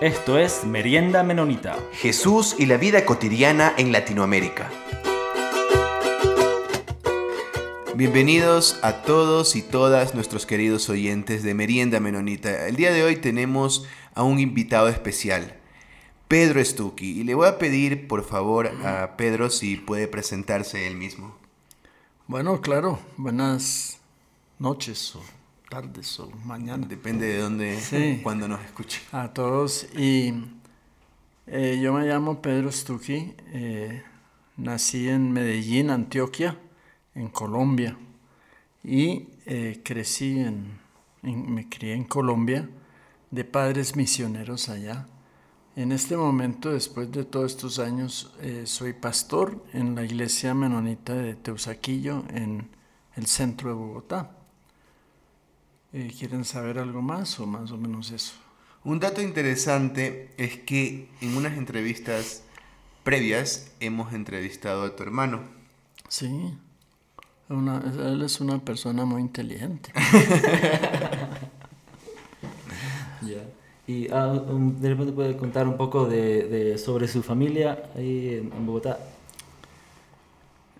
Esto es Merienda Menonita. Jesús y la vida cotidiana en Latinoamérica. Bienvenidos a todos y todas nuestros queridos oyentes de Merienda Menonita. El día de hoy tenemos a un invitado especial, Pedro Stucky, y le voy a pedir por favor a Pedro si puede presentarse él mismo. Bueno, claro, buenas noches o tardes o mañana. Depende de dónde, cuando nos escuche. A todos. Y eh, yo me llamo Pedro Stucky, eh, nací en Medellín, Antioquia, en Colombia. Y eh, crecí en, me crié en Colombia de padres misioneros allá. En este momento, después de todos estos años, soy pastor en la iglesia menonita de Teusaquillo, en el centro de Bogotá. Eh, ¿Quieren saber algo más o más o menos eso? Un dato interesante es que en unas entrevistas previas hemos entrevistado a tu hermano. Sí, él es una persona muy inteligente. Y ah, um, de repente puede contar un poco de, sobre su familia ahí en, Bogotá.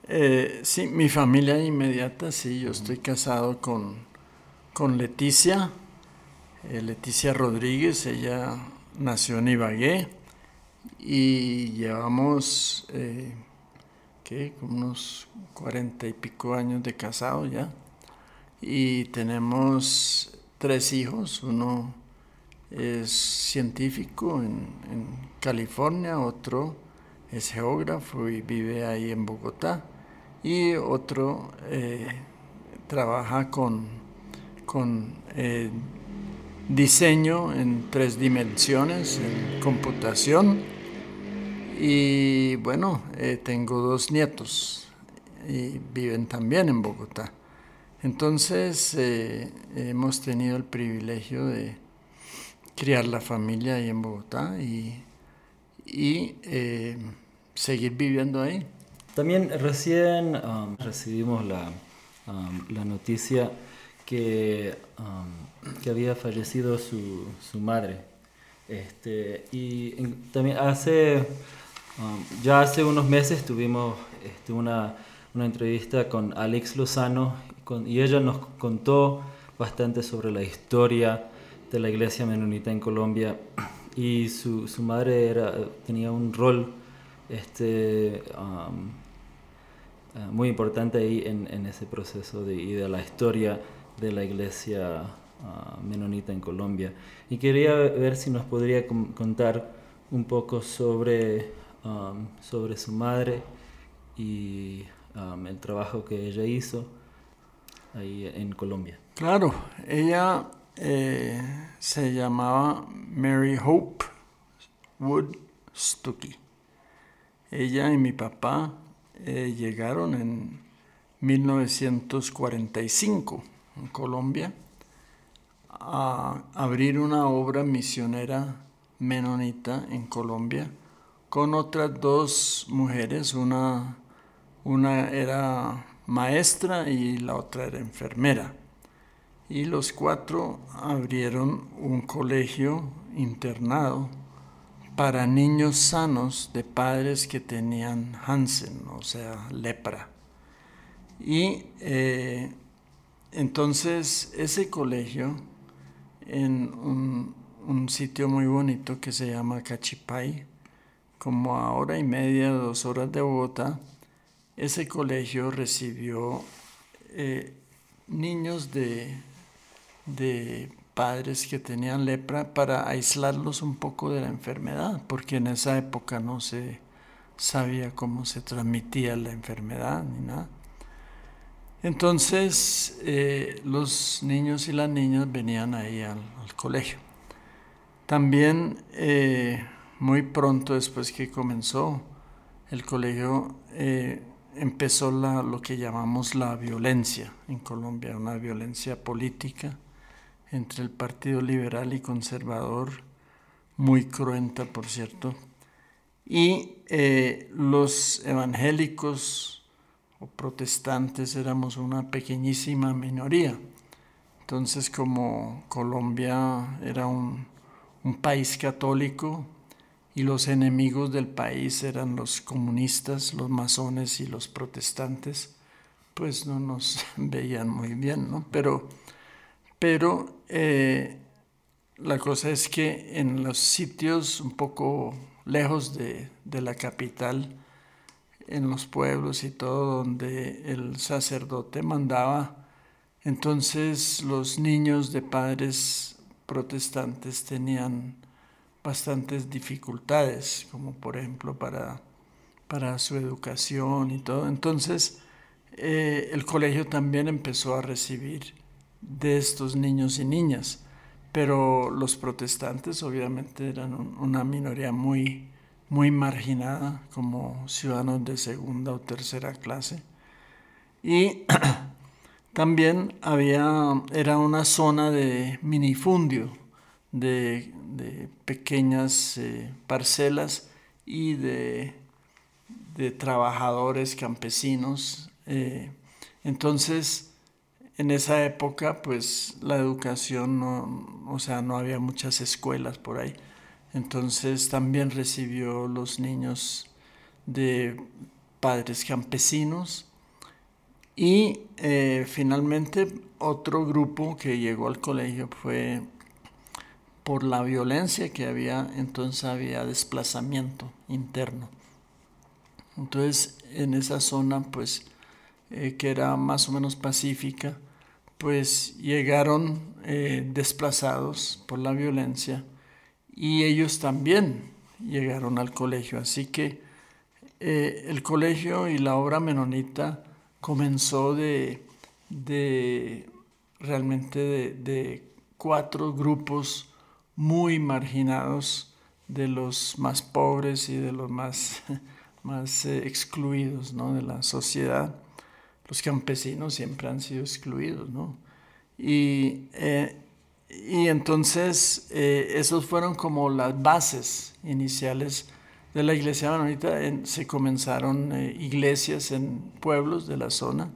Eh, sí, mi familia inmediata, sí, yo estoy casado con con Leticia, eh, Leticia Rodríguez, ella nació en Ibagué y llevamos, eh, unos cuarenta y pico años de casado ya. Y tenemos tres hijos, uno es científico en, California, otro es geógrafo y vive ahí en Bogotá, y otro eh, trabaja con con eh, diseño en tres dimensiones, en computación. Y bueno, eh, tengo dos nietos y viven también en Bogotá. Entonces eh, hemos tenido el privilegio de criar la familia ahí en Bogotá y, y seguir viviendo ahí. También recién um, recibimos la, um, la noticia que, um, que había fallecido su, su madre. Este, y también hace, um, ya hace unos meses tuvimos este, una, una, entrevista con Alex Lozano con, y ella nos contó bastante sobre la historia de la iglesia menonita en Colombia y su, su madre era, tenía un rol este, um, uh, muy importante ahí en, en ese proceso de, y de la historia de la iglesia ah, menonita en Colombia. Y quería ver si nos podría contar un poco sobre, um, sobre su madre y um, el trabajo que ella hizo ahí en Colombia. Claro, ella eh, se llamaba Mary Hope Wood Stuckey. Ella y mi papá eh, llegaron en 1945 en Colombia, a abrir una obra misionera menonita en Colombia con otras dos mujeres, una, una era maestra y la otra era enfermera. Y los cuatro abrieron un colegio internado para niños sanos de padres que tenían Hansen, o sea, lepra. Y eh, entonces, ese colegio, en un, sitio muy bonito que se llama Cachipay, como a hora y media, dos horas de Bogotá, ese colegio recibió eh, niños de, de padres que tenían lepra para aislarlos un poco de la enfermedad, porque en esa época no se sabía cómo se transmitía la enfermedad ni nada. Entonces eh, los niños y las niñas venían ahí al, colegio. También eh, muy pronto después que comenzó el colegio eh, empezó lo que llamamos la violencia en Colombia, una violencia política entre el Partido Liberal y Conservador, muy cruenta por cierto, y los evangélicos o protestantes éramos una pequeñísima minoría. Entonces como Colombia era un, país católico y los enemigos del país eran los comunistas, los masones y los protestantes, pues no nos veían muy bien, ¿no? Pero, pero eh, la cosa es que en los sitios un poco lejos de, de la capital, en los pueblos y todo donde el sacerdote mandaba, entonces los niños de padres protestantes tenían bastantes dificultades, como por ejemplo para, para su educación y todo. Entonces eh, el colegio también empezó a recibir de estos niños y niñas, pero los protestantes obviamente eran una minoría muy, muy marginada como ciudadanos de segunda o tercera clase. Y también había, era una zona de minifundio, de, pequeñas eh, parcelas y de, trabajadores campesinos. Eh, entonces, en esa época, pues la educación, no, o sea, no había muchas escuelas por ahí. Entonces también recibió los niños de padres campesinos y eh, finalmente otro grupo que llegó al colegio fue por la violencia que había, entonces había desplazamiento interno. Entonces en esa zona pues eh, que era más o menos pacífica, pues llegaron eh, desplazados por la violencia y ellos también llegaron al colegio. Así que eh, el colegio y la obra menonita comenzó de, realmente de, cuatro grupos muy marginados de los más pobres y de los más, más eh, excluidos ¿no? de la sociedad. Los campesinos siempre han sido excluidos, ¿no? Y eh, y entonces eh, esos fueron como las bases iniciales de la iglesia menonita. se comenzaron eh, iglesias en pueblos de la zona,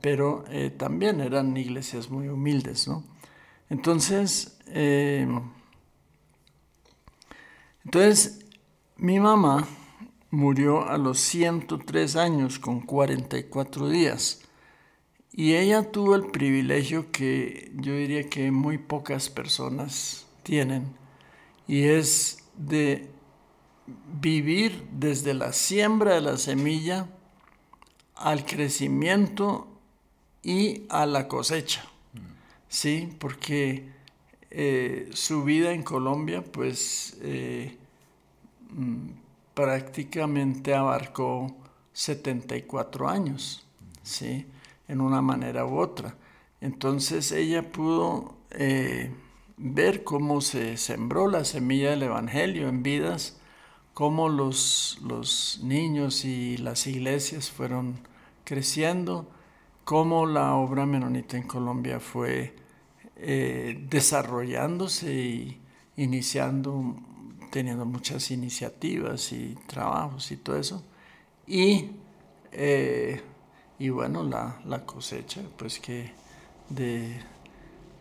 pero eh, también eran iglesias muy humildes, ¿no? Entonces, entonces mi mamá murió a los 103 años con 44 días. Y ella tuvo el privilegio que yo diría que muy pocas personas tienen, y es de vivir desde la siembra de la semilla al crecimiento y a la cosecha, ¿sí? Porque eh, su vida en Colombia, pues, eh, mm, prácticamente abarcó 74 años, ¿sí? En una manera u otra. Entonces ella pudo eh, ver cómo se sembró la semilla del Evangelio en vidas, cómo los, los niños y las iglesias fueron creciendo, cómo la obra menonita en Colombia fue eh, desarrollándose y iniciando, teniendo muchas iniciativas y trabajos y todo eso. Y eh, y bueno, la, la cosecha, pues que, de,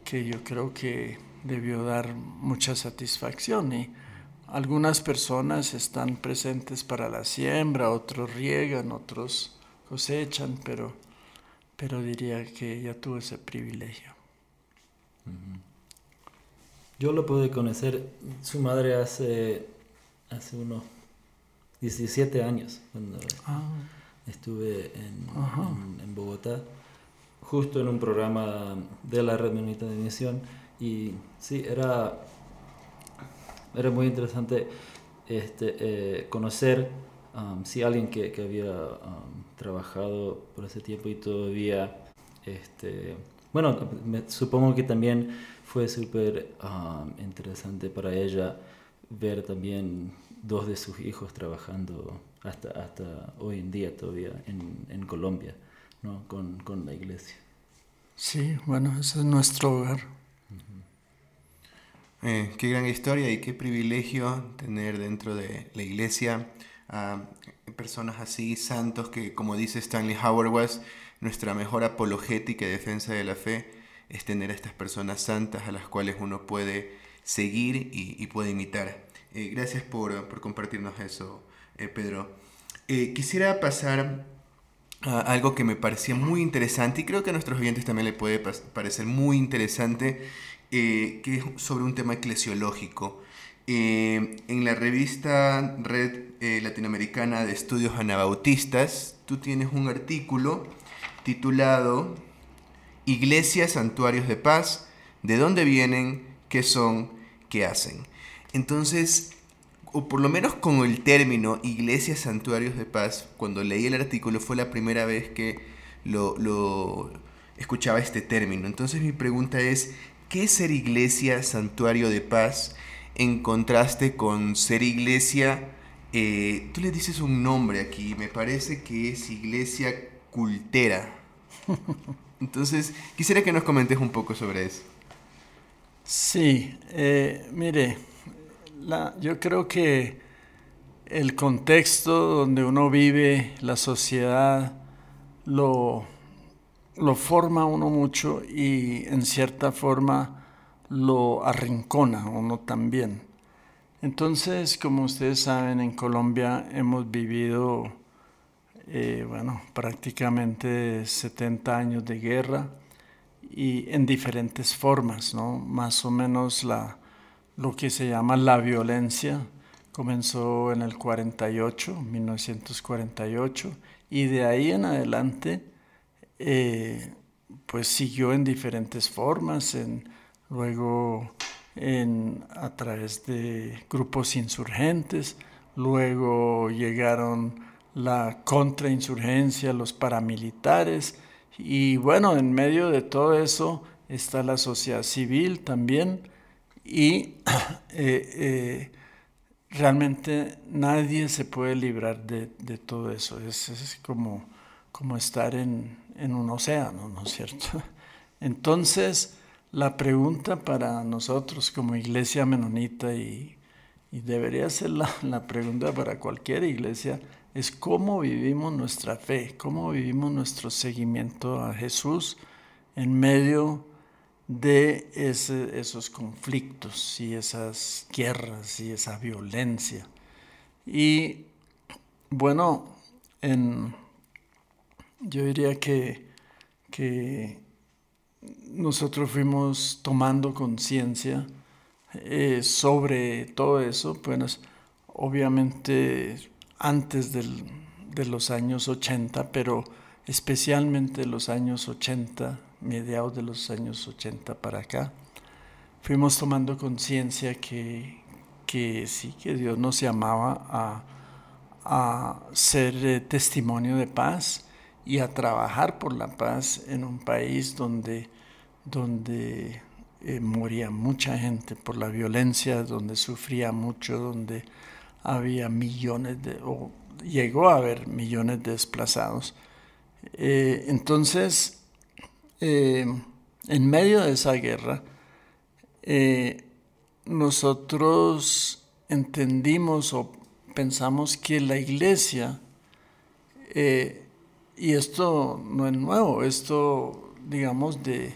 que yo creo que debió dar mucha satisfacción y algunas personas están presentes para la siembra, otros riegan, otros cosechan, pero, pero diría que ella tuvo ese privilegio. Yo lo pude conocer, su madre hace, hace unos 17 años, cuando ah estuve en, en, Bogotá, justo en un programa de la Red Menonita de Misión, y sí, era, era muy interesante este, eh, conocer um, si alguien que, que había um, trabajado por ese tiempo y todavía, este, bueno, supongo que también fue súper um, interesante para ella ver también dos de sus hijos trabajando hasta, hasta hoy en día todavía en, en Colombia, ¿no? con, con, la iglesia. Sí, bueno, ese es nuestro hogar. Eh, qué gran historia y qué privilegio tener dentro de la iglesia a personas así, santos, que como dice Stanley Howard was, nuestra mejor apologética y defensa de la fe es tener a estas personas santas a las cuales uno puede seguir y, pueda imitar. Eh, gracias por, compartirnos eso, eh, Pedro. quisiera pasar a algo que me parecía muy interesante y creo que a nuestros oyentes también le puede parecer muy interesante, que es sobre un tema eclesiológico. en la revista Red Latinoamericana de Estudios Anabautistas, tú tienes un artículo titulado Iglesia, Santuarios de Paz, de dónde vienen, qué son, qué hacen. Entonces, o por lo menos con el término Iglesia, Santuarios de Paz, cuando leí el artículo fue la primera vez que lo, escuchaba este término. Entonces mi pregunta es, ¿qué es ser iglesia, santuario de paz, en contraste con ser iglesia? Eh, tú le dices un nombre aquí, me parece que es iglesia cultera. Entonces, quisiera que nos comentes un poco sobre eso. Sí, eh, mire, yo creo que el contexto donde uno vive, la sociedad, lo, lo forma uno mucho y en cierta forma lo arrincona uno también. Entonces, como ustedes saben, en Colombia hemos vivido eh, bueno, prácticamente 70 años de guerra y en diferentes formas, ¿no? Más o menos la, lo que se llama la violencia. Comenzó en el 48, 1948, y de ahí en adelante eh, pues siguió en diferentes formas, en, luego en, a través de grupos insurgentes, luego llegaron la contrainsurgencia, los paramilitares, y bueno, en medio de todo eso está la sociedad civil también, y eh, eh, realmente nadie se puede librar de, todo eso, es, como, como estar en, un océano, ¿no es cierto? Entonces, la pregunta para nosotros como iglesia menonita y, debería ser la, la, pregunta para cualquier iglesia es cómo vivimos nuestra fe, cómo vivimos nuestro seguimiento a Jesús en medio de esos conflictos y esas guerras y esa violencia. Y bueno, yo diría que, que nosotros fuimos tomando conciencia eh, sobre todo eso, pues obviamente antes de los años 80, pero especialmente los años 80, mediados de los años 80 para acá, fuimos tomando conciencia que, que sí, que Dios nos llamaba a, a ser eh, testimonio de paz y a trabajar por la paz en un país donde, donde eh, moría mucha gente por la violencia, donde sufría mucho, donde había millones de, o llegó a haber millones de desplazados. Eh, entonces, eh, en medio de esa guerra, eh, nosotros entendimos o pensamos que la iglesia, y esto no es nuevo, esto digamos de,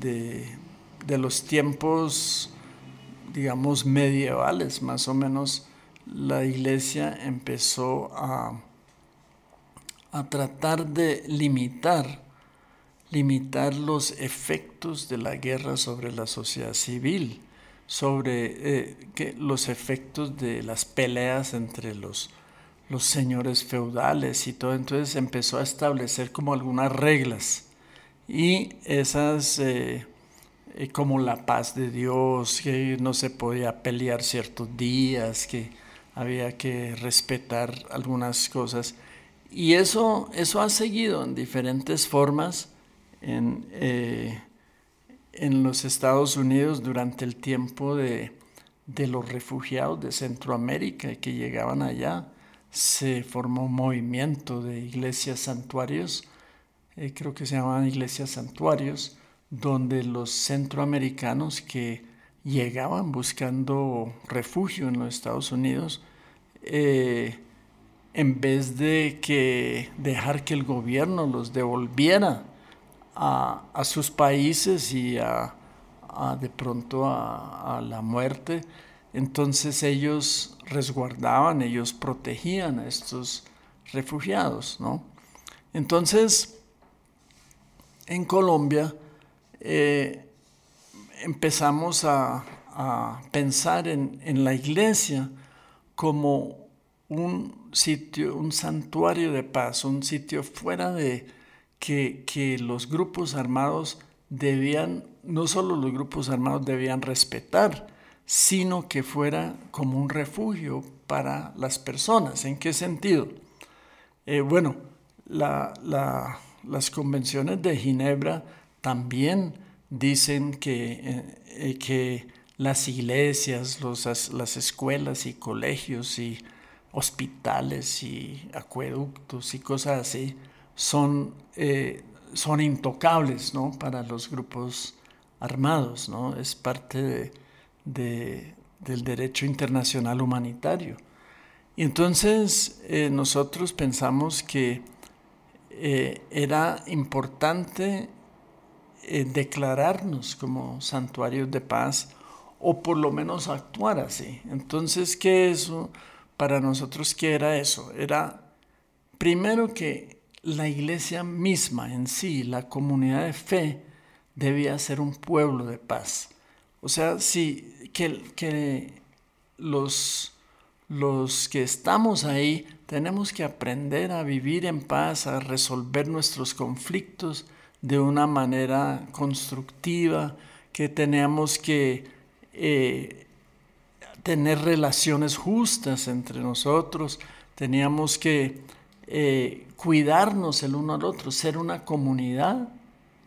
de, de los tiempos, digamos, medievales, más o menos, la iglesia empezó a, a tratar de limitar, limitar los efectos de la guerra sobre la sociedad civil, sobre eh, los efectos de las peleas entre los, los señores feudales y todo. Entonces empezó a establecer como algunas reglas y esas... Eh, eh, como la paz de Dios, que no se podía pelear ciertos días, que había que respetar algunas cosas. Y eso, eso ha seguido en diferentes formas en, eh, en los Estados Unidos durante el tiempo de, de, los refugiados de Centroamérica que llegaban allá. Se formó un movimiento de iglesias santuarios, eh, creo que se llamaban iglesias santuarios, donde los centroamericanos que llegaban buscando refugio en los Estados Unidos, eh, en vez de que dejar que el gobierno los devolviera a, sus países y a, de pronto a, la muerte. Entonces ellos resguardaban, ellos protegían a estos refugiados, ¿no? Entonces, en Colombia eh, empezamos a, pensar en, en, la iglesia como un sitio, un santuario de paz, un sitio fuera de que, los grupos armados debían, no solo los grupos armados debían respetar, sino que fuera como un refugio para las personas. ¿En qué sentido? Eh, bueno, las convenciones de Ginebra también dicen que, eh, eh, que las iglesias, las escuelas y colegios y hospitales y acueductos y cosas así son, son intocables ¿no? para los grupos armados, ¿no? es parte de, del derecho internacional humanitario. Y entonces eh, nosotros pensamos que eh, era importante eh, declararnos como santuarios de paz o por lo menos actuar así. Entonces, ¿qué eso? Para nosotros, ¿qué era eso? Era primero que la iglesia misma en sí, la comunidad de fe, debía ser un pueblo de paz. O sea, sí, que, los, los que estamos ahí tenemos que aprender a vivir en paz, a resolver nuestros conflictos de una manera constructiva, que tenemos que eh, tener relaciones justas entre nosotros, teníamos que eh, cuidarnos el uno al otro, ser una comunidad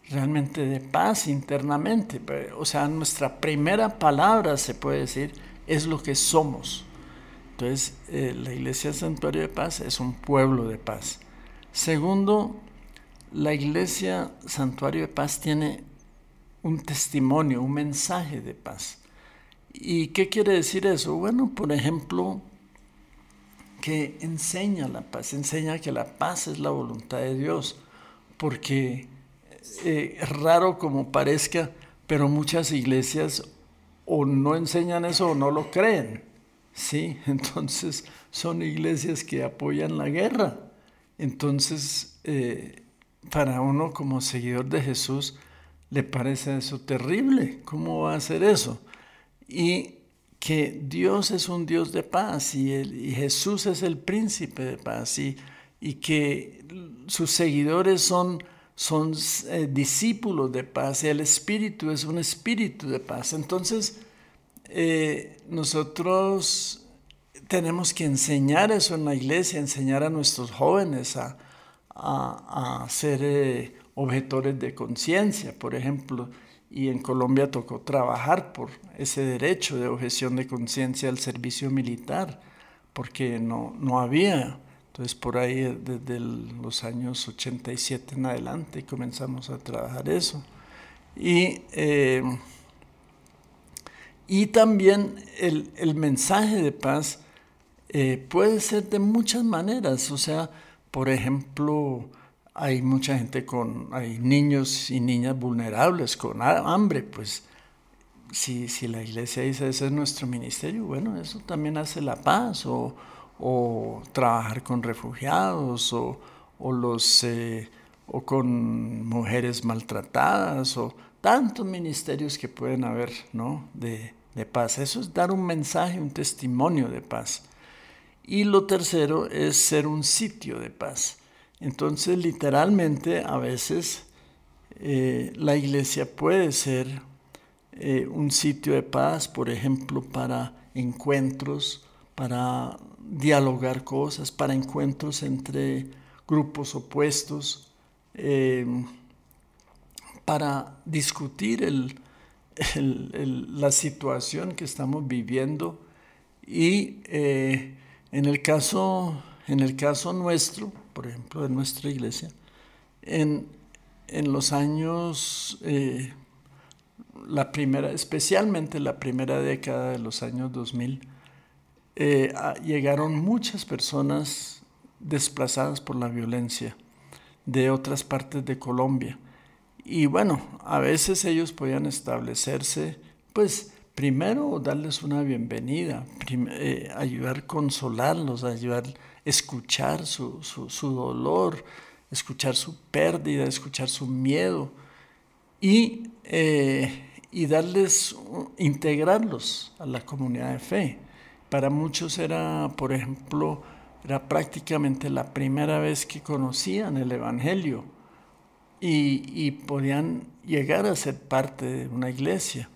realmente de paz internamente. O sea, nuestra primera palabra, se puede decir, es lo que somos. Entonces, eh, la Iglesia Santuario de Paz es un pueblo de paz. Segundo, la Iglesia Santuario de Paz tiene un testimonio, un mensaje de paz. ¿Y qué quiere decir eso? Bueno, por ejemplo, que enseña la paz, enseña que la paz es la voluntad de Dios, porque eh, raro como parezca, pero muchas iglesias o no enseñan eso o no lo creen, ¿sí? Entonces son iglesias que apoyan la guerra. Entonces, eh, para uno como seguidor de Jesús, le parece eso terrible. ¿Cómo va a hacer eso? Y que Dios es un Dios de paz y, Jesús es el príncipe de paz y, que sus seguidores son, son eh, discípulos de paz y el Espíritu es un espíritu de paz. Entonces, eh, nosotros tenemos que enseñar eso en la iglesia, enseñar a nuestros jóvenes a, ser eh, objetores de conciencia, por ejemplo y en Colombia tocó trabajar por ese derecho de objeción de conciencia al servicio militar, porque no, no había. Entonces por ahí desde los años 87 en adelante comenzamos a trabajar eso. Y, eh, y también el, el, mensaje de paz eh, puede ser de muchas maneras, o sea, por ejemplo, hay mucha gente con, hay niños y niñas vulnerables con hambre, pues si, si la iglesia dice ese es nuestro ministerio, bueno, eso también hace la paz, o, o trabajar con refugiados, o, o los, eh, o con mujeres maltratadas, o tantos ministerios que pueden haber, ¿no? De, de paz. Eso es dar un mensaje, un testimonio de paz. Y lo tercero es ser un sitio de paz. Entonces, literalmente, a veces eh, la iglesia puede ser eh, un sitio de paz, por ejemplo, para encuentros, para dialogar cosas, para encuentros entre grupos opuestos, em, para discutir la situación que estamos viviendo. Y eh, en el caso en el caso nuestro, por ejemplo, de nuestra iglesia, en, los años, eh, la primera, especialmente la primera década de los años 2000, eh, llegaron muchas personas desplazadas por la violencia de otras partes de Colombia. y bueno, a veces ellos podían establecerse, pues primero darles una bienvenida, eh, ayudar a consolarlos, ayudar a escuchar su, su, dolor, escuchar su pérdida, escuchar su miedo y, eh, y darles, integrarlos a la comunidad de fe. Para muchos era, por ejemplo, era prácticamente la primera vez que conocían el Evangelio y, podían llegar a ser parte de una iglesia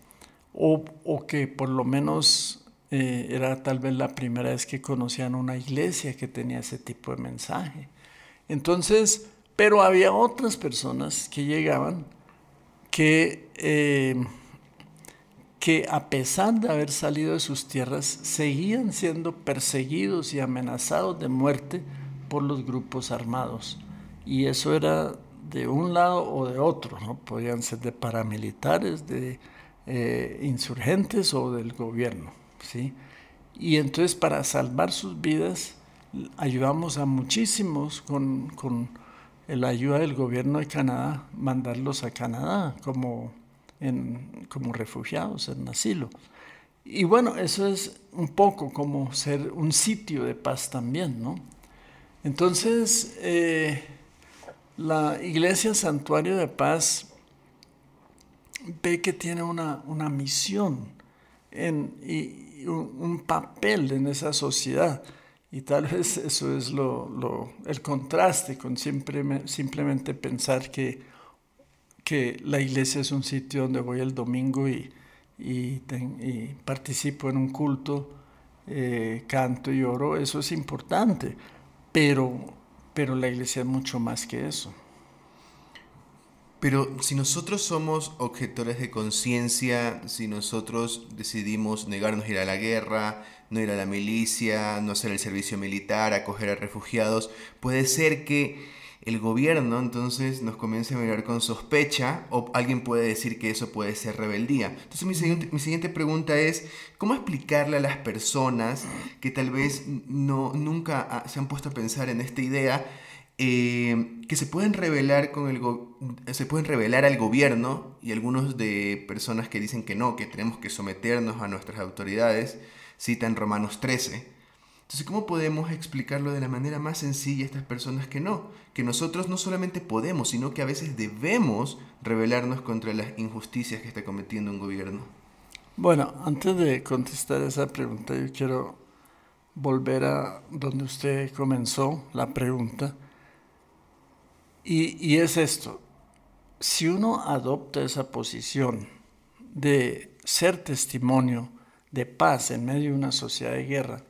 o, que por lo menos eh, era tal vez la primera vez que conocían una iglesia que tenía ese tipo de mensaje. Entonces, pero había otras personas que llegaban que, eh, que a pesar de haber salido de sus tierras, seguían siendo perseguidos y amenazados de muerte por los grupos armados. Y eso era de un lado o de otro, ¿no? podían ser de paramilitares, de eh, insurgentes o del gobierno. ¿Sí? Y entonces para salvar sus vidas ayudamos a muchísimos con, con la ayuda del gobierno de Canadá, mandarlos a Canadá como, en, como refugiados en asilo. Y bueno, eso es un poco como ser un sitio de paz también, ¿no? Entonces, eh, la Iglesia Santuario de Paz ve que tiene una, misión y un, papel en esa sociedad. Y tal vez eso es lo, el contraste con simplemente pensar que, que la iglesia es un sitio donde voy el domingo y, y, participo en un culto, eh, canto y oro. Eso es importante, pero pero la iglesia es mucho más que eso. Pero si nosotros somos objetores de conciencia, si nosotros decidimos negarnos a ir a la guerra, no ir a la milicia, no hacer el servicio militar, acoger a refugiados, puede ser que el gobierno entonces nos comience a mirar con sospecha o alguien puede decir que eso puede ser rebeldía. Entonces mi siguiente, mi siguiente pregunta es, ¿cómo explicarle a las personas que tal vez no, nunca se han puesto a pensar en esta idea eh, que se pueden revelar con el se pueden revelar al gobierno y algunos de personas que dicen que no, que tenemos que someternos a nuestras autoridades, citan Romanos 13 entonces, ¿cómo podemos explicarlo de la manera más sencilla a estas personas que no? Que nosotros no solamente podemos, sino que a veces debemos rebelarnos contra las injusticias que está cometiendo un gobierno. Bueno, antes de contestar esa pregunta, yo quiero volver a donde usted comenzó la pregunta. Y, es esto, si uno adopta esa posición de ser testimonio de paz en medio de una sociedad de guerra,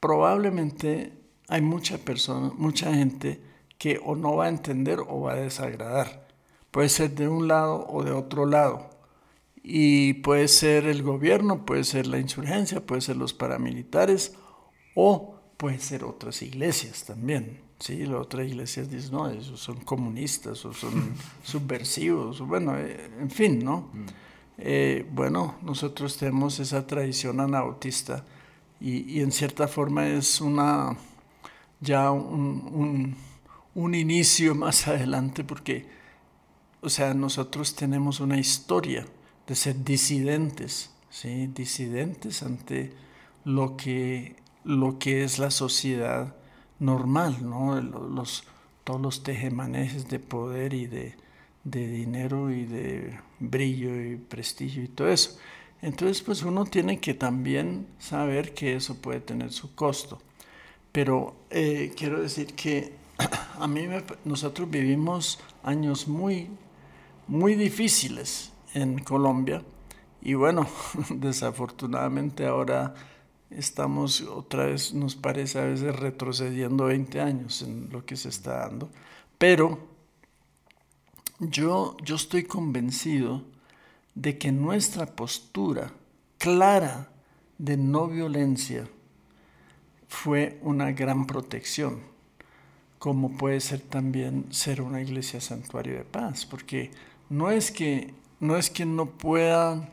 probablemente hay mucha persona, mucha gente que o no va a entender o va a desagradar. Puede ser de un lado o de otro lado. Y puede ser el gobierno, puede ser la insurgencia, puede ser los paramilitares o puede ser otras iglesias también. Sí, las otras iglesias dicen, no, esos son comunistas o son subversivos, bueno, eh, en fin, ¿no? Mm. Eh, bueno, nosotros tenemos esa tradición anabautista y, en cierta forma es una ya un, inicio más adelante porque, o sea, nosotros tenemos una historia de ser disidentes, ¿sí? disidentes ante lo que, lo que es la sociedad normal, ¿no? los, todos los tejemanejes de poder y de, de dinero y de brillo y prestigio y todo eso. Entonces, pues uno tiene que también saber que eso puede tener su costo. Pero eh, quiero decir que a mí nosotros vivimos años muy, muy difíciles en Colombia y bueno, desafortunadamente ahora estamos otra vez, nos parece a veces retrocediendo 20 años en lo que se está dando. Pero yo, yo estoy convencido de que nuestra postura clara de no violencia fue una gran protección, como puede ser también ser una iglesia santuario de paz, porque no es que no, es que no puedan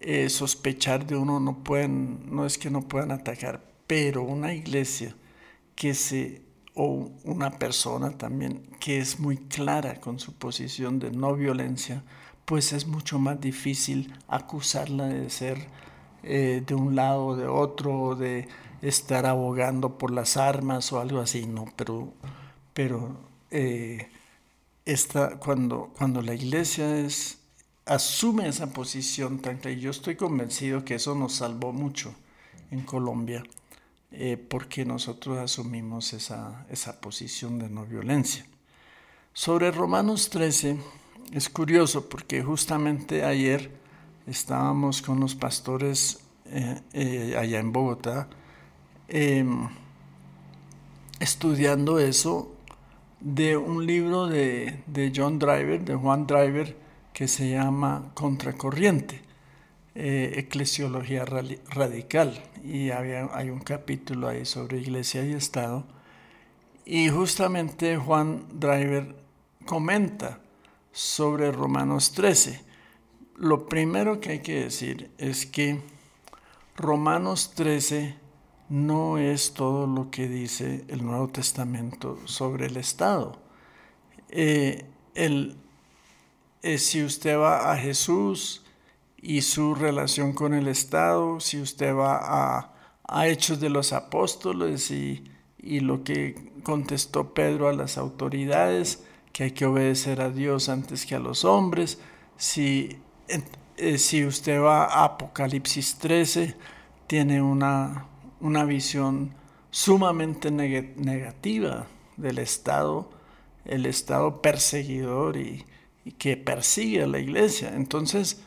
eh, sospechar de uno, no, pueden, no es que no puedan atacar, pero una iglesia que se o una persona también que es muy clara con su posición de no violencia, pues es mucho más difícil acusarla de ser eh, de un lado o de otro, de estar abogando por las armas o algo así, no, pero, pero eh, cuando, cuando la iglesia es, asume esa posición tan clara, yo estoy convencido que eso nos salvó mucho en Colombia, eh, porque nosotros asumimos esa, esa posición de no violencia. Sobre Romanos 13, es curioso porque justamente ayer estábamos con los pastores eh, allá en Bogotá Em, estudiando eso de un libro de, John Driver, de Juan Driver, que se llama Contracorriente, eh, Eclesiología Radical. Y había, hay un capítulo ahí sobre Iglesia y Estado. Y justamente Juan Driver comenta sobre Romanos 13. Lo primero que hay que decir es que Romanos 13 no es todo lo que dice el Nuevo Testamento sobre el Estado. Eh, eh, si usted va a Jesús y su relación con el Estado, si usted va a, Hechos de los Apóstoles y, lo que contestó Pedro a las autoridades, que hay que obedecer a Dios antes que a los hombres, si, eh, si usted va a Apocalipsis 13, tiene una una visión sumamente negativa del Estado, el Estado perseguidor y, que persigue a la iglesia. Entonces,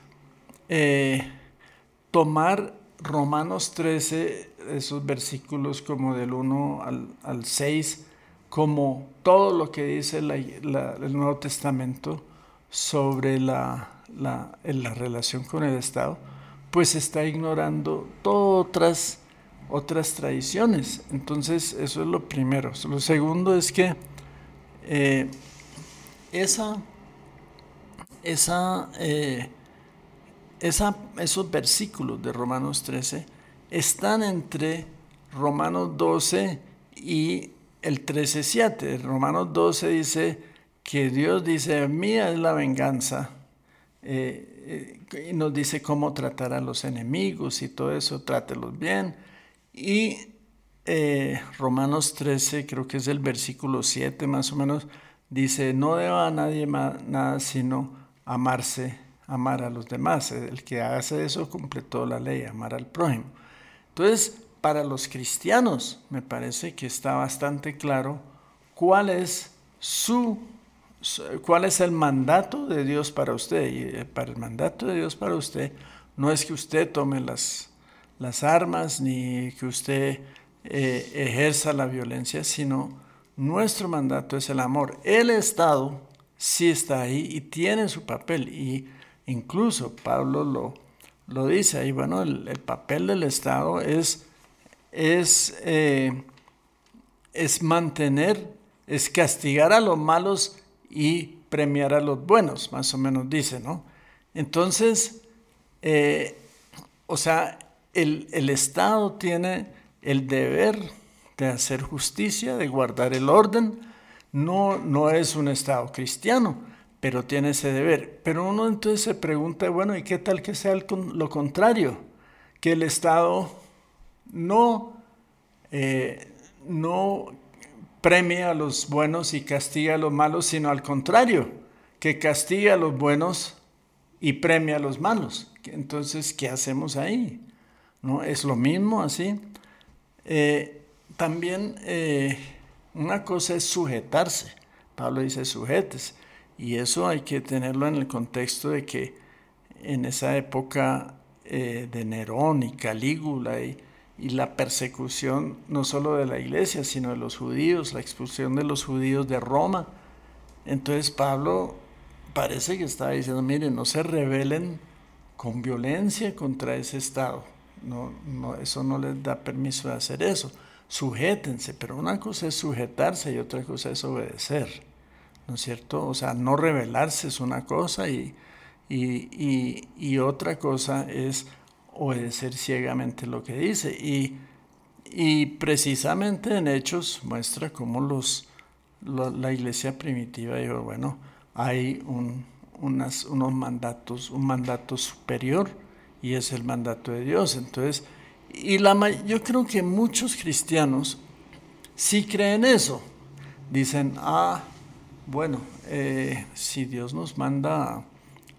eh, tomar Romanos 13, esos versículos como del 1 al, 6, como todo lo que dice el Nuevo Testamento sobre la, la, la relación con el Estado, pues está ignorando todas otras otras tradiciones. Entonces, eso es lo primero. Lo segundo es que eh, esa, esa, eh, esa, esos versículos de Romanos 13 están entre Romanos 12 y el 13.7. Romanos 12 dice que Dios dice, mía es la venganza. Eh, y nos dice cómo tratar a los enemigos y todo eso, trátelos bien y eh, Romanos 13, creo que es el versículo 7 más o menos, dice, no deba a nadie nada sino amarse, amar a los demás. El que hace eso completó la ley, amar al prójimo. Entonces, para los cristianos me parece que está bastante claro cuál es su cuál es el mandato de Dios para usted. Y eh, para el mandato de Dios para usted no es que usted tome las las armas ni que usted eh, ejerza la violencia, sino nuestro mandato es el amor. El Estado sí está ahí y tiene su papel y incluso Pablo lo, lo dice ahí, bueno, el, papel del Estado es, es, eh, es mantener, es castigar a los malos y premiar a los buenos, más o menos dice, ¿no? Entonces, eh, o sea, el, Estado tiene el deber de hacer justicia, de guardar el orden. No, no es un Estado cristiano, pero tiene ese deber. Pero uno entonces se pregunta, bueno, ¿y qué tal que sea lo contrario? Que el Estado no, eh, no premia a los buenos y castiga a los malos, sino al contrario, que castiga a los buenos y premia a los malos. Entonces, ¿qué hacemos ahí? ¿no? Es lo mismo así. Eh, también eh, una cosa es sujetarse. Pablo dice sujetes. Y eso hay que tenerlo en el contexto de que en esa época eh, de Nerón y Calígula y, y, la persecución no solo de la iglesia, sino de los judíos, la expulsión de los judíos de Roma. Entonces Pablo parece que estaba diciendo, miren, no se rebelen con violencia contra ese Estado. No, no, eso no les da permiso de hacer eso. Sujétense, pero una cosa es sujetarse y otra cosa es obedecer. ¿No es cierto? O sea, no rebelarse es una cosa y, y, y, otra cosa es obedecer ciegamente lo que dice. Y, Y precisamente en Hechos muestra cómo los, la iglesia primitiva dijo, bueno, hay un, unos mandatos, un mandato superior y es el mandato de Dios. Entonces, y la, yo creo que muchos cristianos sí creen eso. Dicen, ah, bueno, eh, si Dios nos manda,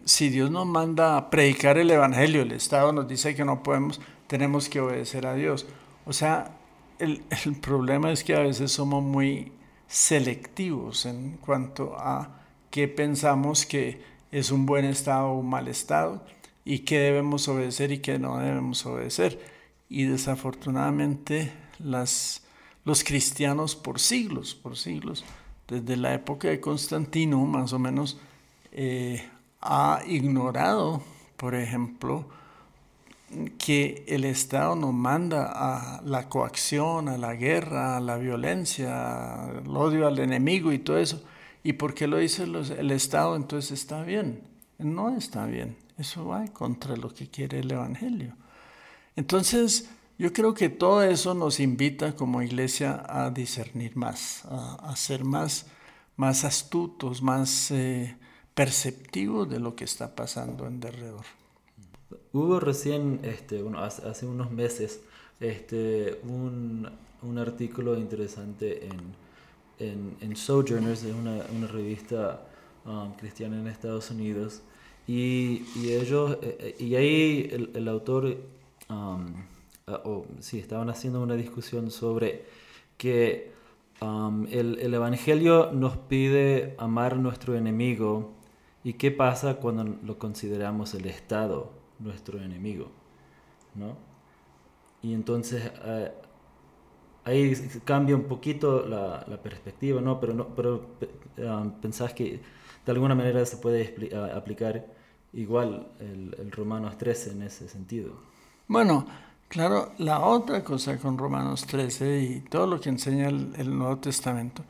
si Dios nos manda a predicar el Evangelio, el Estado nos dice que no podemos, tenemos que obedecer a Dios. O sea, el, el problema es que a veces somos muy selectivos en cuanto a qué pensamos que es un buen estado o un mal estado y qué debemos obedecer y qué no debemos obedecer. Y desafortunadamente las, los cristianos por siglos, por siglos, desde la época de Constantino más o menos, eh, ha ignorado, por ejemplo, que el Estado nos manda a la coacción, a la guerra, a la violencia, al odio al enemigo y todo eso. ¿Y por qué lo dice el Estado? Entonces está bien. No está bien. Eso va contra lo que quiere el Evangelio. Entonces, yo creo que todo eso nos invita como iglesia a discernir más, a, ser más, más astutos, más eh, perceptivos de lo que está pasando en derredor. Hubo recién, este, hace unos meses, este, un, un artículo interesante en en, Sojourners, es una, una revista um, cristiana en Estados Unidos, y, y ellos, eh, eh, y ahí el, el autor, um, ah, o sí, estaban haciendo una discusión sobre que um, el, el, Evangelio nos pide amar nuestro enemigo, y qué pasa cuando lo consideramos el Estado nuestro enemigo, ¿no? Y entonces... Uh, ahí cambia un poquito la, la perspectiva, ¿no? Pero, no, pero um, pensás que de alguna manera se puede aplicar igual el, el, Romanos 13 en ese sentido. Bueno, claro, la otra cosa con Romanos 13 y todo lo que enseña el, Nuevo Testamento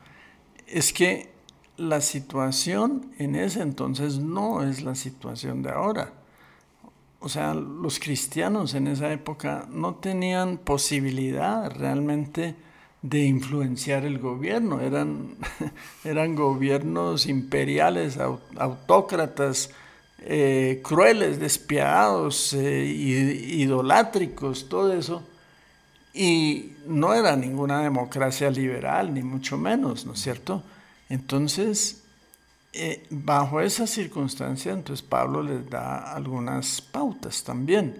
es que la situación en ese entonces no es la situación de ahora. O sea, los cristianos en esa época no tenían posibilidad realmente de influenciar el gobierno. Eran, eran gobiernos imperiales, autócratas, eh, crueles, despiadados, eh, idolátricos, todo eso. Y no era ninguna democracia liberal, ni mucho menos, ¿no es cierto? Entonces, eh, bajo esa circunstancia, entonces Pablo les da algunas pautas también.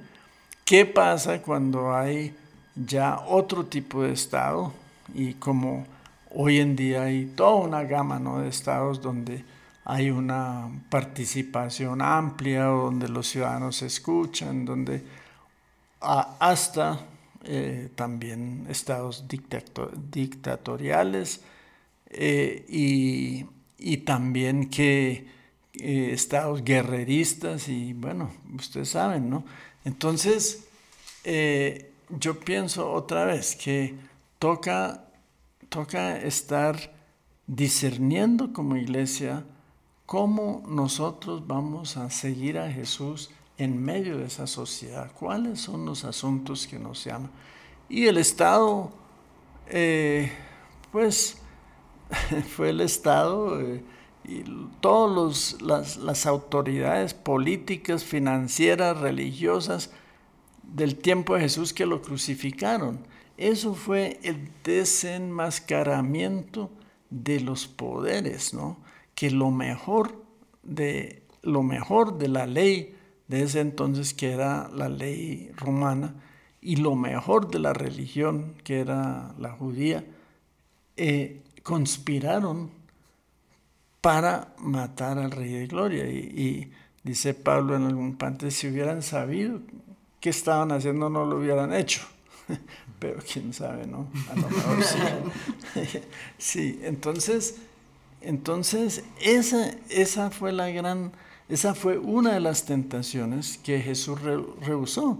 ¿Qué pasa cuando hay ya otro tipo de Estado? Y como hoy en día hay toda una gama ¿no? de estados donde hay una participación amplia, donde los ciudadanos escuchan, donde hasta eh, también estados dictatoriales eh, y y también que eh, estados guerreristas y bueno, ustedes saben, ¿no? Entonces, yo pienso otra vez que toca, toca estar discerniendo como iglesia cómo nosotros vamos a seguir a Jesús en medio de esa sociedad, cuáles son los asuntos que nos llaman. Y el Estado, eh, pues, fue el Estado eh, y todas las, autoridades políticas, financieras, religiosas del tiempo de Jesús que lo crucificaron. Eso fue el desenmascaramiento de los poderes, ¿no? Que lo mejor de lo mejor de la ley de ese entonces que era la ley romana y lo mejor de la religión que era la judía eh, conspiraron para matar al Rey de Gloria. Y, dice Pablo en algún parte, si hubieran sabido qué estaban haciendo, no lo hubieran hecho. Pero quién sabe, ¿no? A lo mejor sí. sí, entonces, entonces esa, esa fue la gran, esa fue una de las tentaciones que Jesús rehusó.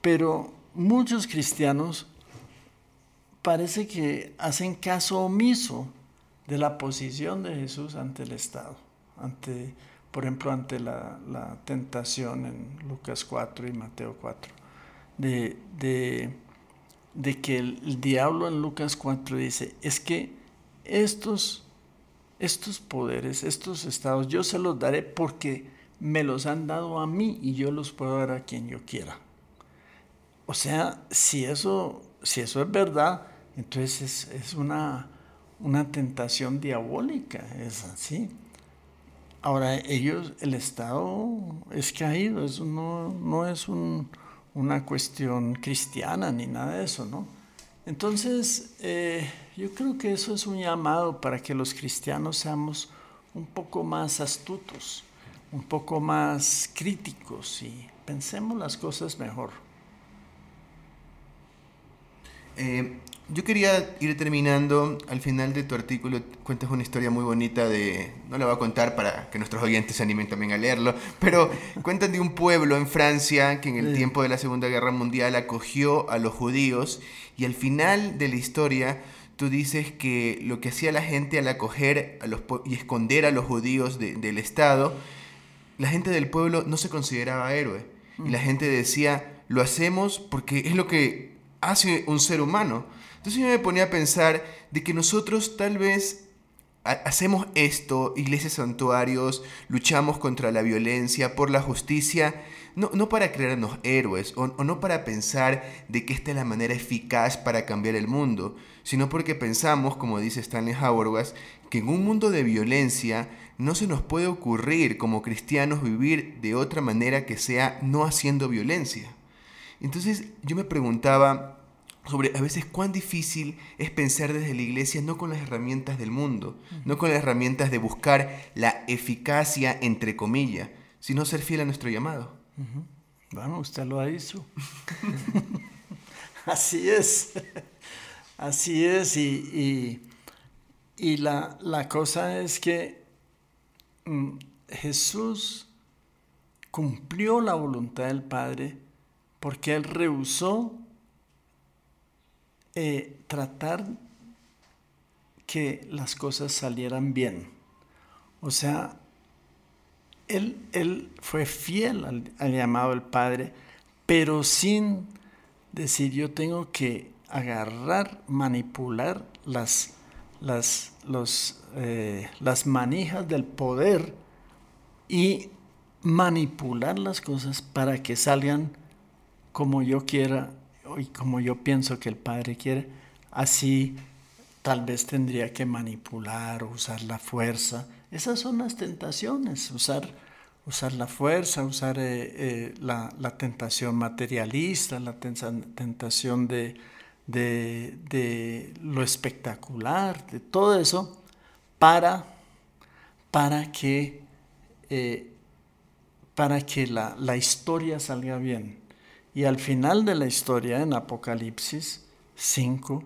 Pero muchos cristianos parece que hacen caso omiso de la posición de Jesús ante el Estado, ante, por ejemplo, ante la, tentación en Lucas 4 y Mateo 4, de, de que el, diablo en Lucas 4 dice, es que estos, estos poderes, estos estados, yo se los daré porque me los han dado a mí y yo los puedo dar a quien yo quiera. O sea, si eso, si eso es verdad, entonces es, una, una tentación diabólica, es así. Ahora, ellos, el Estado es caído, eso no, no es un, una cuestión cristiana ni nada de eso, ¿no? Entonces, eh, yo creo que eso es un llamado para que los cristianos seamos un poco más astutos, un poco más críticos y pensemos las cosas mejor. Eh, yo quería ir terminando. Al final de tu artículo cuentas una historia muy bonita de... No la voy a contar para que nuestros oyentes se animen también a leerlo, pero cuentan de un pueblo en Francia que en el tiempo de la Segunda Guerra Mundial acogió a los judíos y al final de la historia tú dices que lo que hacía la gente al acoger a los y esconder a los judíos del Estado, la gente del pueblo no se consideraba héroe. Y la mm. gente decía, lo hacemos porque es lo que hace un ser humano. Entonces yo me ponía a pensar de que nosotros tal vez hacemos esto, iglesias santuarios, luchamos contra la violencia, por la justicia, no, no para creernos héroes o, o, no para pensar de que esta es la manera eficaz para cambiar el mundo, sino porque pensamos, como dice Stanley Hauerwas, que en un mundo de violencia no se nos puede ocurrir como cristianos vivir de otra manera que sea no haciendo violencia. Entonces yo me preguntaba, sobre a veces cuán difícil es pensar desde la iglesia no con las herramientas del mundo, no con las herramientas de buscar la eficacia entre comillas, sino ser fiel a nuestro llamado. Bueno, usted lo ha dicho. Así es. Así es. Y, y, la, la, cosa es que mm, Jesús cumplió la voluntad del Padre porque Él rehusó eh, tratar que las cosas salieran bien. O sea, él, él fue fiel al, llamado del Padre, pero sin decir yo tengo que agarrar, manipular las, las, eh, las manijas del poder y manipular las cosas para que salgan como yo quiera y como yo pienso que el Padre quiere, así tal vez tendría que manipular o usar la fuerza. Esas son las tentaciones, usar, usar la fuerza, usar eh, eh, la, tentación materialista, la tentación de, de, lo espectacular, de todo eso, para, para que, eh, para que la, la historia salga bien. Y al final de la historia, en Apocalipsis 5,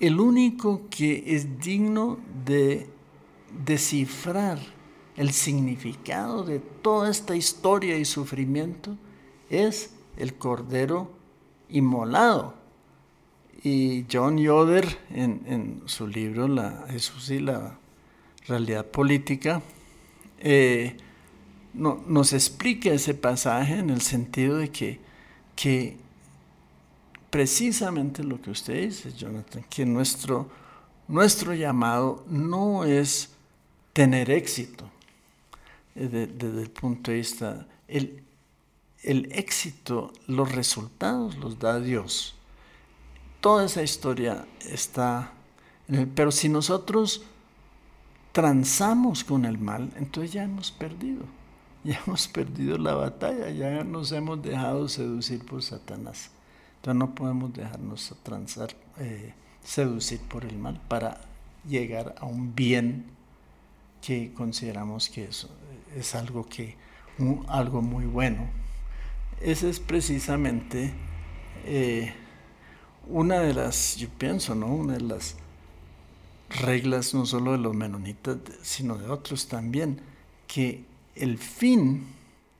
el único que es digno de descifrar el significado de toda esta historia y sufrimiento es el Cordero inmolado. Y John Yoder, en, su libro la, Jesús y la realidad política, eh, no, nos explica ese pasaje en el sentido de que que precisamente lo que usted dice, Jonathan, que nuestro, nuestro llamado no es tener éxito eh, desde, el punto de vista, el, el éxito, los resultados los da Dios. Toda esa historia está en pero si nosotros transamos con el mal, entonces ya hemos perdido. ya hemos perdido la batalla, ya nos hemos dejado seducir por Satanás. Entonces no podemos dejarnos transar, eh, seducir por el mal para llegar a un bien que consideramos que es, es algo, que, algo muy bueno. Esa es precisamente eh, una de las, yo pienso, ¿no? Una de las reglas no solo de los menonitas, sino de otros también, que el fin,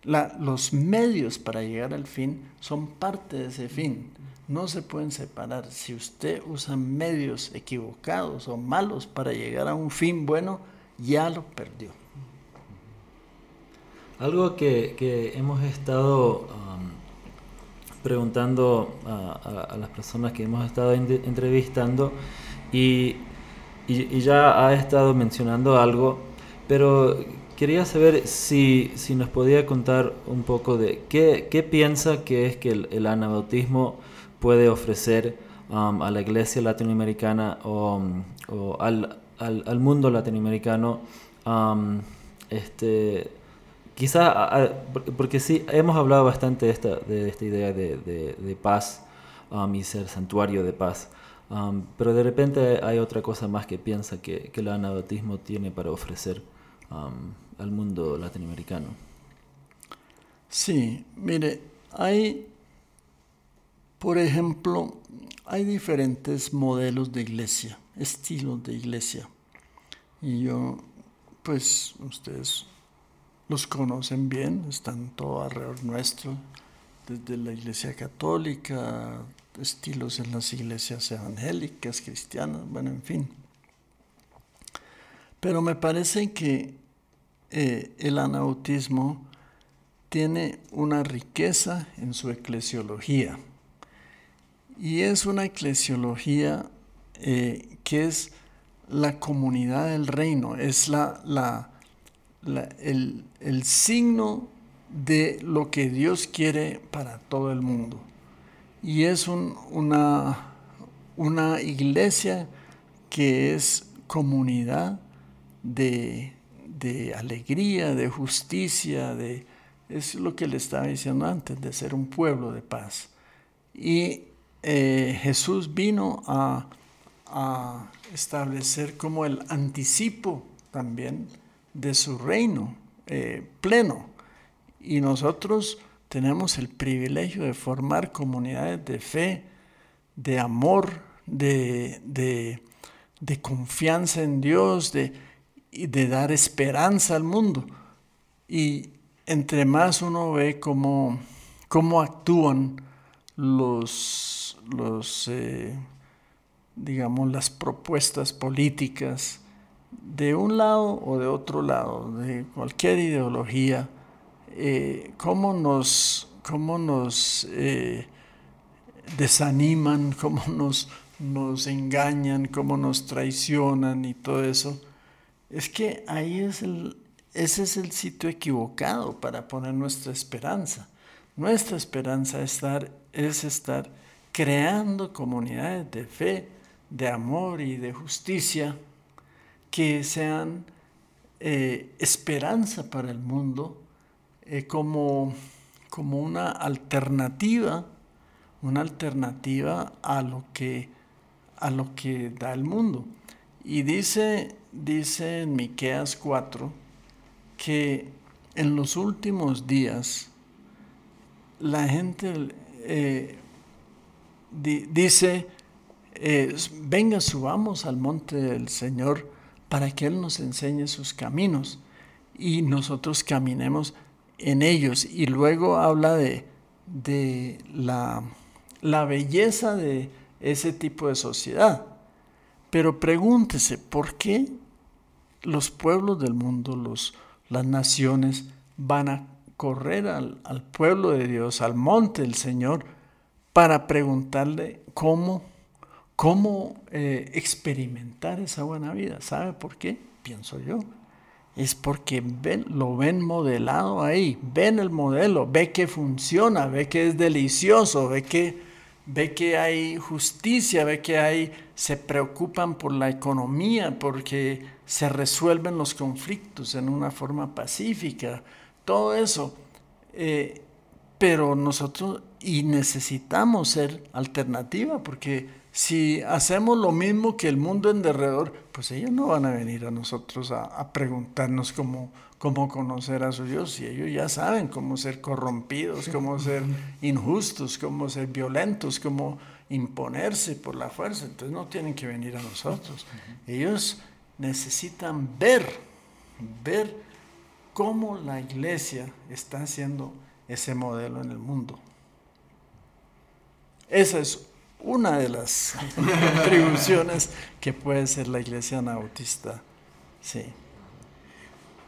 los medios para llegar al fin son parte de ese fin. No se pueden separar. Si usted usa medios equivocados o malos para llegar a un fin bueno, ya lo perdió. Algo que, hemos estado um, preguntando a, las personas que hemos estado entrevistando y, y, ya ha estado mencionando algo, pero quería saber si, si nos podía contar un poco de qué, qué piensa que es que el, el anabautismo puede ofrecer um, a la iglesia latinoamericana o, o al, al, al, mundo latinoamericano. Um, este, quizá, porque sí, hemos hablado bastante de esta, de esta idea de, de, de paz um, y ser santuario de paz. Um, pero de repente hay otra cosa más que piensa que, que el anabautismo tiene para ofrecer um, al mundo latinoamericano. Sí, mire, hay, por ejemplo, hay diferentes modelos de iglesia, estilos de iglesia. Y yo, pues, ustedes los conocen bien, están todo alrededor nuestro, desde la iglesia católica, estilos en las iglesias evangélicas, cristianas, bueno, en fin. Pero me parece que eh, el anautismo tiene una riqueza en su eclesiología. Y es una eclesiología eh, que es la comunidad del reino, es la, el signo de lo que Dios quiere para todo el mundo. Y es una, una iglesia que es comunidad de, de, alegría, de justicia, de, es lo que le estaba diciendo antes, de ser un pueblo de paz. Y eh, Jesús vino a, a establecer como el anticipo también de su reino eh, pleno. Y nosotros tenemos el privilegio de formar comunidades de fe, de amor, de, de, confianza en Dios, de, de dar esperanza al mundo. Y entre más uno ve cómo, cómo actúan los, los eh, digamos, las propuestas políticas de un lado o de otro lado, de cualquier ideología, eh, cómo nos, cómo nos eh, desaniman, cómo nos, nos engañan, cómo nos traicionan y todo eso, es que ahí es ese es el sitio equivocado para poner nuestra esperanza. Nuestra esperanza estar, es estar creando comunidades de fe, de amor y de justicia que sean eh, esperanza para el mundo eh, como, como una alternativa, una alternativa a lo que, a lo que da el mundo. Y dice, dice en Miqueas 4 que en los últimos días la gente eh, dice, eh, venga, subamos al monte del Señor para que Él nos enseñe sus caminos y nosotros caminemos en ellos. Y luego habla de, de la, la belleza de ese tipo de sociedad. Pero pregúntese, ¿por qué los pueblos del mundo, los, las naciones, van a correr al, pueblo de Dios, al monte del Señor, para preguntarle cómo, cómo eh, experimentar esa buena vida? ¿Sabe por qué? Pienso yo es porque lo ven modelado ahí, ven el modelo, ve que funciona, ve que es delicioso, ve que, ve que hay justicia, ve que hay, se preocupan por la economía, porque se resuelven los conflictos en una forma pacífica, todo eso. Eh, pero nosotros, y necesitamos ser alternativa, porque si hacemos lo mismo que el mundo en derredor, pues ellos no van a venir a nosotros a, preguntarnos cómo, cómo conocer a su Dios, y ellos ya saben cómo ser corrompidos, cómo ser injustos, cómo ser violentos, cómo imponerse por la fuerza, entonces no tienen que venir a nosotros. Ellos necesitan ver, ver cómo la iglesia está haciendo ese modelo en el mundo. Esa es una de las contribuciones que puede ser la iglesia anautista. Sí.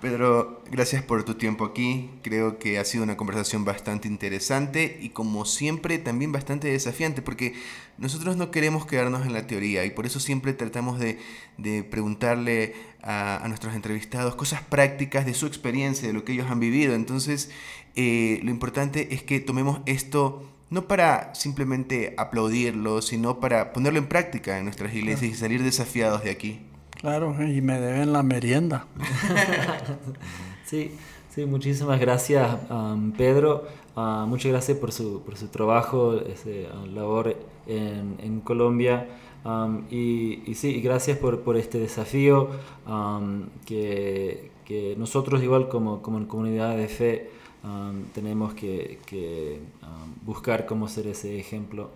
Pedro, gracias por tu tiempo aquí. Creo que ha sido una conversación bastante interesante y como siempre también bastante desafiante porque nosotros no queremos quedarnos en la teoría y por eso siempre tratamos de, preguntarle a, nuestros entrevistados cosas prácticas de su experiencia, de lo que ellos han vivido. Entonces, eh, lo importante es que tomemos esto no para simplemente aplaudirlo, sino para ponerlo en práctica en nuestras iglesias y salir desafiados de aquí. Claro, y me deben la merienda. sí, sí, muchísimas gracias, um, Pedro. Uh, muchas gracias por su, por su trabajo, ese uh, labor en, en Colombia. Um, y, y, sí, gracias por, por este desafío um, que, que, nosotros, igual como, como comunidad de fe, tenemos que, que buscar cómo ser ese ejemplo.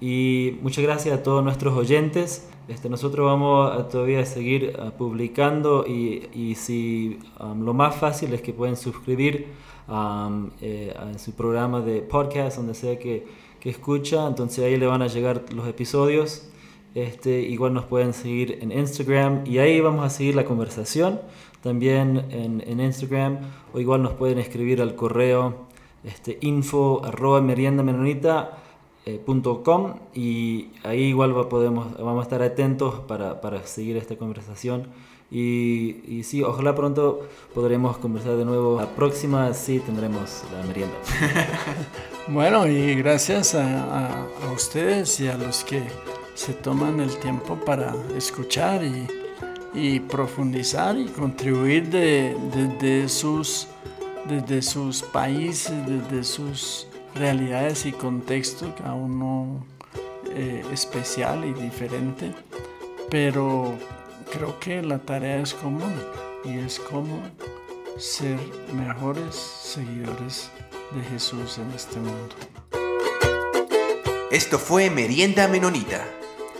Y muchas gracias a todos nuestros oyentes. Este, nosotros vamos a todavía seguir uh, publicando y, y si um, lo más fácil es que pueden suscribir um, eh, a su programa de podcast, donde sea que, que, escucha, entonces ahí le van a llegar los episodios. Este, igual nos pueden seguir en Instagram y ahí vamos a seguir la conversación también en, en Instagram o igual nos pueden escribir al correo este, info arroba merienda menonita eh, y ahí igual podemos, vamos a estar atentos para, para seguir esta conversación. Y, y, sí, ojalá pronto podremos conversar de nuevo. La próxima sí tendremos la merienda. bueno, y gracias a, a, ustedes y a los que se toman el tiempo para escuchar y, y profundizar y contribuir de, de, sus, desde sus países, desde sus realidades y contexto, cada uno eh, especial y diferente, pero creo que la tarea es común y es como ser mejores seguidores de Jesús en este mundo. Esto fue Merienda Menonita.